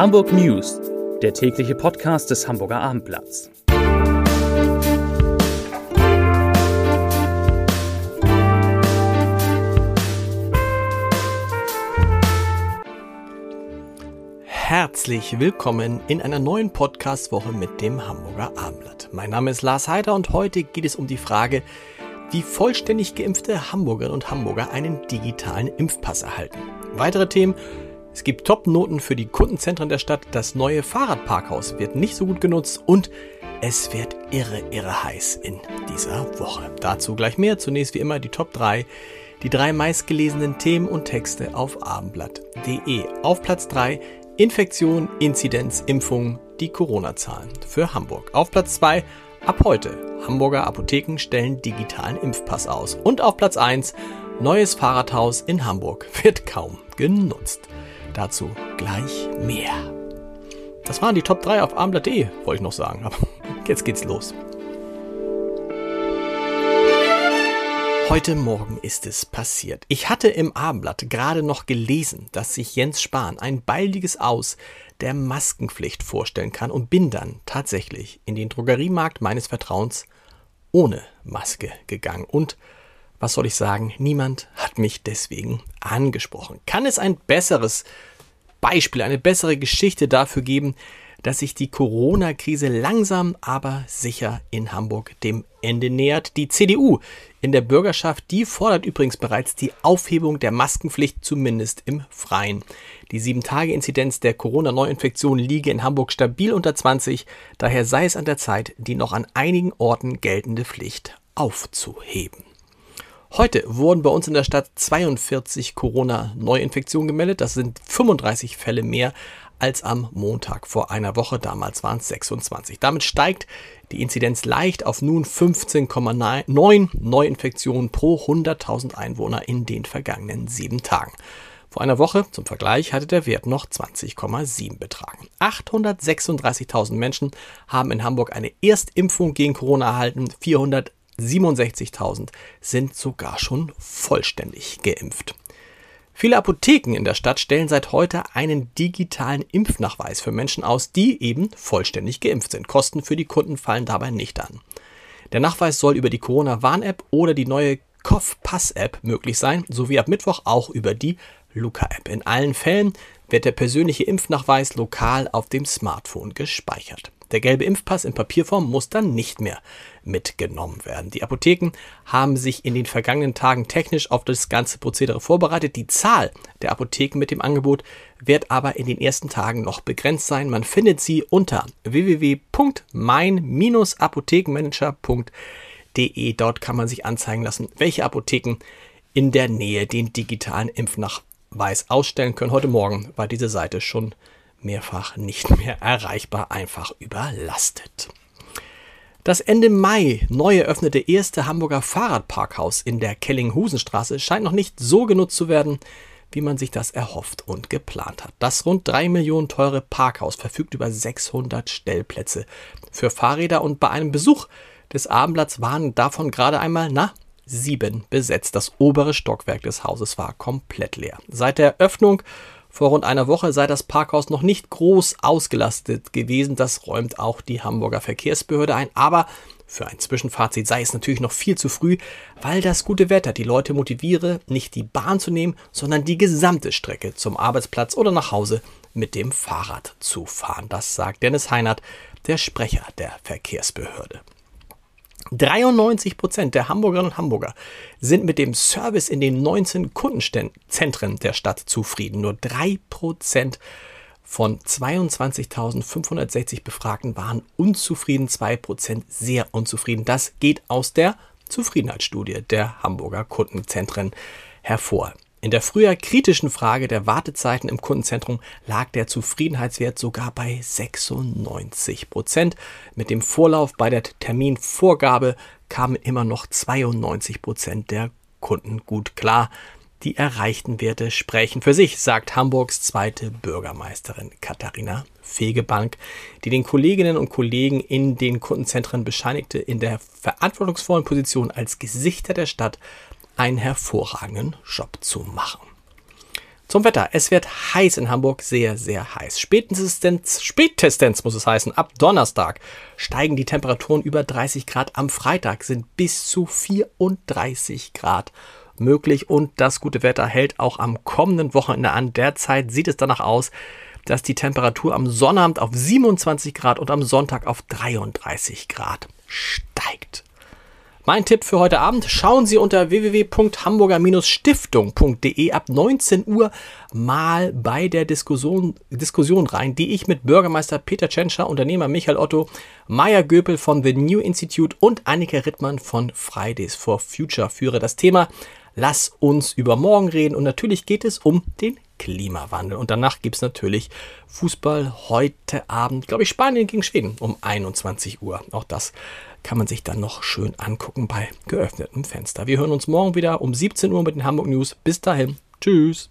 Hamburg News, der tägliche Podcast des Hamburger Abendblatts. Herzlich willkommen in einer neuen Podcast-Woche mit dem Hamburger Abendblatt. Mein Name ist Lars Heider und heute geht es um die Frage, wie vollständig geimpfte Hamburgerinnen und Hamburger einen digitalen Impfpass erhalten. Weitere Themen es gibt Top-Noten für die Kundenzentren der Stadt, das neue Fahrradparkhaus wird nicht so gut genutzt und es wird irre, irre heiß in dieser Woche. Dazu gleich mehr. Zunächst wie immer die Top 3, die drei meistgelesenen Themen und Texte auf abendblatt.de. Auf Platz 3 Infektion, Inzidenz, Impfung, die Corona-Zahlen für Hamburg. Auf Platz 2 ab heute Hamburger Apotheken stellen digitalen Impfpass aus. Und auf Platz 1 neues Fahrradhaus in Hamburg wird kaum genutzt. Dazu gleich mehr. Das waren die Top 3 auf armblatt.de, wollte ich noch sagen. Aber jetzt geht's los. Heute Morgen ist es passiert. Ich hatte im Abendblatt gerade noch gelesen, dass sich Jens Spahn ein baldiges Aus der Maskenpflicht vorstellen kann und bin dann tatsächlich in den Drogeriemarkt meines Vertrauens ohne Maske gegangen. Und was soll ich sagen, niemand hat mich deswegen angesprochen. Kann es ein besseres Beispiel, eine bessere Geschichte dafür geben, dass sich die Corona-Krise langsam aber sicher in Hamburg dem Ende nähert. Die CDU in der Bürgerschaft, die fordert übrigens bereits die Aufhebung der Maskenpflicht zumindest im Freien. Die 7-Tage-Inzidenz der Corona-Neuinfektion liege in Hamburg stabil unter 20, daher sei es an der Zeit, die noch an einigen Orten geltende Pflicht aufzuheben. Heute wurden bei uns in der Stadt 42 Corona-Neuinfektionen gemeldet. Das sind 35 Fälle mehr als am Montag vor einer Woche. Damals waren es 26. Damit steigt die Inzidenz leicht auf nun 15,9 Neuinfektionen pro 100.000 Einwohner in den vergangenen sieben Tagen. Vor einer Woche, zum Vergleich, hatte der Wert noch 20,7 betragen. 836.000 Menschen haben in Hamburg eine Erstimpfung gegen Corona erhalten. 400 67.000 sind sogar schon vollständig geimpft. Viele Apotheken in der Stadt stellen seit heute einen digitalen Impfnachweis für Menschen aus, die eben vollständig geimpft sind. Kosten für die Kunden fallen dabei nicht an. Der Nachweis soll über die Corona-Warn-App oder die neue Kopf-Pass-App möglich sein, sowie ab Mittwoch auch über die Luca-App. In allen Fällen wird der persönliche Impfnachweis lokal auf dem Smartphone gespeichert. Der gelbe Impfpass in Papierform muss dann nicht mehr mitgenommen werden. Die Apotheken haben sich in den vergangenen Tagen technisch auf das ganze Prozedere vorbereitet. Die Zahl der Apotheken mit dem Angebot wird aber in den ersten Tagen noch begrenzt sein. Man findet sie unter www.mein-apothekenmanager.de. Dort kann man sich anzeigen lassen, welche Apotheken in der Nähe den digitalen Impfnachweis ausstellen können. Heute Morgen war diese Seite schon mehrfach nicht mehr erreichbar, einfach überlastet. Das Ende Mai neu eröffnete erste Hamburger Fahrradparkhaus in der Kellinghusenstraße scheint noch nicht so genutzt zu werden, wie man sich das erhofft und geplant hat. Das rund drei Millionen teure Parkhaus verfügt über 600 Stellplätze für Fahrräder und bei einem Besuch des Abendblatts waren davon gerade einmal, na, sieben besetzt. Das obere Stockwerk des Hauses war komplett leer. Seit der Öffnung vor rund einer Woche sei das Parkhaus noch nicht groß ausgelastet gewesen. Das räumt auch die Hamburger Verkehrsbehörde ein. Aber für ein Zwischenfazit sei es natürlich noch viel zu früh, weil das gute Wetter die Leute motiviere, nicht die Bahn zu nehmen, sondern die gesamte Strecke zum Arbeitsplatz oder nach Hause mit dem Fahrrad zu fahren. Das sagt Dennis Heinert, der Sprecher der Verkehrsbehörde. 93 Prozent der Hamburgerinnen und Hamburger sind mit dem Service in den 19 Kundenzentren der Stadt zufrieden. Nur drei Prozent von 22.560 Befragten waren unzufrieden, zwei Prozent sehr unzufrieden. Das geht aus der Zufriedenheitsstudie der Hamburger Kundenzentren hervor. In der früher kritischen Frage der Wartezeiten im Kundenzentrum lag der Zufriedenheitswert sogar bei 96 Prozent. Mit dem Vorlauf bei der Terminvorgabe kamen immer noch 92 Prozent der Kunden gut klar. Die erreichten Werte sprechen für sich, sagt Hamburgs zweite Bürgermeisterin Katharina Fegebank, die den Kolleginnen und Kollegen in den Kundenzentren bescheinigte, in der verantwortungsvollen Position als Gesichter der Stadt einen hervorragenden Job zu machen. Zum Wetter. Es wird heiß in Hamburg, sehr, sehr heiß. Spätestens, spätestens muss es heißen, ab Donnerstag steigen die Temperaturen über 30 Grad. Am Freitag sind bis zu 34 Grad möglich und das gute Wetter hält auch am kommenden Wochenende an. Derzeit sieht es danach aus, dass die Temperatur am Sonnabend auf 27 Grad und am Sonntag auf 33 Grad steigt. Mein Tipp für heute Abend, schauen Sie unter www.hamburger-stiftung.de ab 19 Uhr mal bei der Diskussion, Diskussion rein, die ich mit Bürgermeister Peter Tschentscher, Unternehmer Michael Otto, Maya Göpel von The New Institute und Annika Rittmann von Fridays for Future führe. Das Thema Lass uns über morgen reden und natürlich geht es um den Klimawandel. Und danach gibt es natürlich Fußball heute Abend, glaube ich, Spanien gegen Schweden um 21 Uhr. Auch das kann man sich dann noch schön angucken bei geöffnetem Fenster. Wir hören uns morgen wieder um 17 Uhr mit den Hamburg News. Bis dahin. Tschüss.